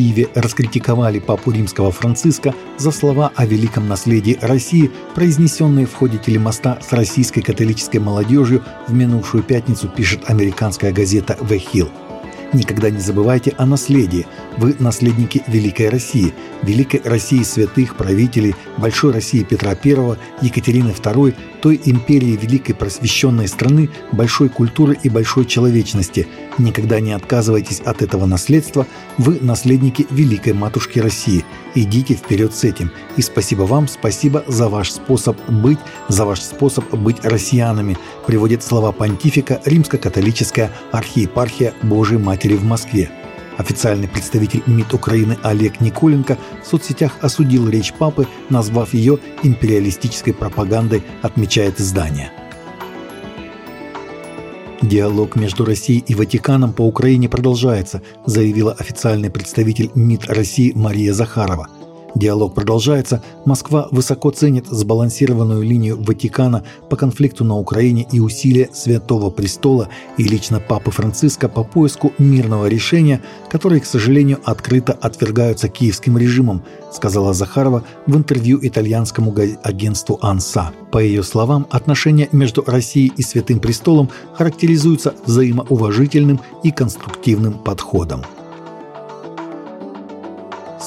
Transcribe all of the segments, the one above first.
Киеве раскритиковали папу римского Франциска за слова о великом наследии России, произнесенные в ходе телемоста с российской католической молодежью в минувшую пятницу, пишет американская газета «The Hill». Никогда не забывайте о наследии. Вы наследники Великой России, Великой России святых, правителей, Большой России Петра I, Екатерины II, той империи великой просвещенной страны, большой культуры и большой человечности. Никогда не отказывайтесь от этого наследства. Вы наследники Великой Матушки России. Идите вперед с этим. И спасибо вам, спасибо за ваш способ быть, за ваш способ быть россиянами, приводит слова понтифика Римско-католическая архиепархия Божией Матери в Москве. Официальный представитель МИД Украины Олег Николенко в соцсетях осудил речь папы, назвав ее империалистической пропагандой, отмечает издание. Диалог между Россией и Ватиканом по Украине продолжается, заявила официальный представитель МИД России Мария Захарова – Диалог продолжается. Москва высоко ценит сбалансированную линию Ватикана по конфликту на Украине и усилия Святого Престола и лично Папы Франциска по поиску мирного решения, которые, к сожалению, открыто отвергаются киевским режимом, сказала Захарова в интервью итальянскому агентству «Анса». По ее словам, отношения между Россией и Святым Престолом характеризуются взаимоуважительным и конструктивным подходом.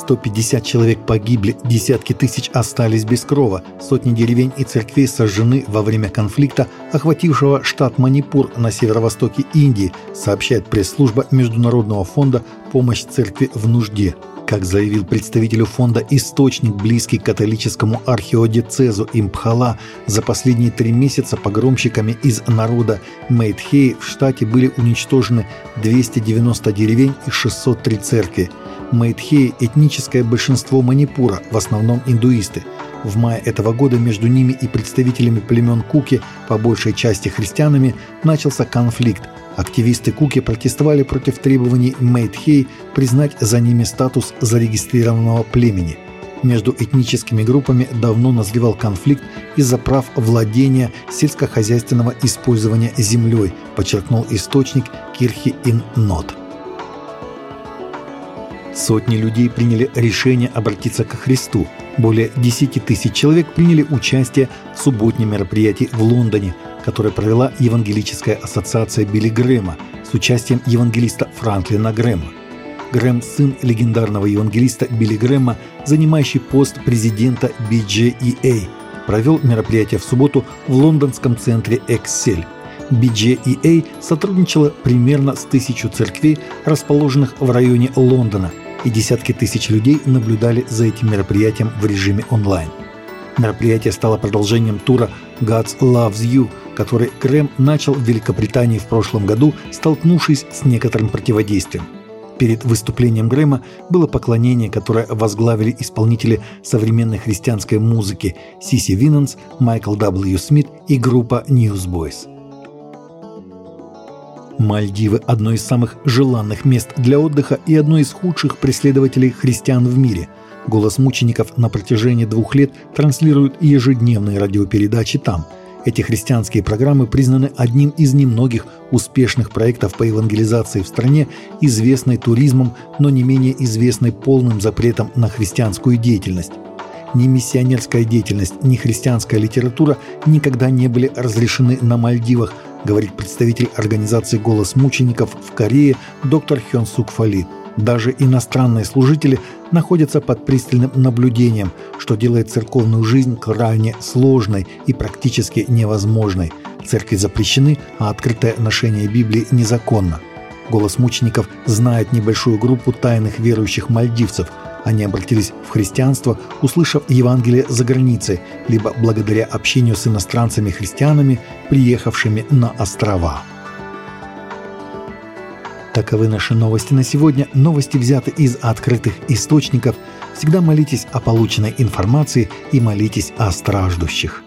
150 человек погибли, десятки тысяч остались без крова, сотни деревень и церквей сожжены во время конфликта, охватившего штат Манипур на северо-востоке Индии, сообщает пресс-служба Международного фонда «Помощь церкви в нужде». Как заявил представителю фонда источник, близкий к католическому архиодицезу Импхала, за последние три месяца погромщиками из народа Мейтхей в штате были уничтожены 290 деревень и 603 церкви – Майтхеи – этническое большинство Манипура, в основном индуисты. В мае этого года между ними и представителями племен Куки, по большей части христианами, начался конфликт. Активисты Куки протестовали против требований Мейтхей признать за ними статус зарегистрированного племени. Между этническими группами давно назревал конфликт из-за прав владения сельскохозяйственного использования землей, подчеркнул источник Кирхи Ин Нот. Сотни людей приняли решение обратиться к Христу. Более 10 тысяч человек приняли участие в субботнем мероприятии в Лондоне, которое провела Евангелическая ассоциация Билли Грэма с участием евангелиста Франклина Грэма. Грэм – сын легендарного евангелиста Билли Грэма, занимающий пост президента BJEA, провел мероприятие в субботу в лондонском центре «Эксель». BJEA сотрудничала примерно с тысячу церквей, расположенных в районе Лондона – и десятки тысяч людей наблюдали за этим мероприятием в режиме онлайн. Мероприятие стало продолжением тура «God's Loves You», который Грэм начал в Великобритании в прошлом году, столкнувшись с некоторым противодействием. Перед выступлением Грэма было поклонение, которое возглавили исполнители современной христианской музыки Сиси Винанс, Майкл W. Смит и группа Newsboys. Мальдивы – одно из самых желанных мест для отдыха и одно из худших преследователей христиан в мире. «Голос мучеников» на протяжении двух лет транслирует ежедневные радиопередачи там. Эти христианские программы признаны одним из немногих успешных проектов по евангелизации в стране, известной туризмом, но не менее известной полным запретом на христианскую деятельность. Ни миссионерская деятельность, ни христианская литература никогда не были разрешены на Мальдивах – говорит представитель организации «Голос мучеников» в Корее доктор Хён Сук Фали. Даже иностранные служители находятся под пристальным наблюдением, что делает церковную жизнь крайне сложной и практически невозможной. Церкви запрещены, а открытое ношение Библии незаконно. «Голос мучеников» знает небольшую группу тайных верующих мальдивцев – они обратились в христианство, услышав Евангелие за границей, либо благодаря общению с иностранцами-христианами, приехавшими на острова. Таковы наши новости на сегодня. Новости взяты из открытых источников. Всегда молитесь о полученной информации и молитесь о страждущих.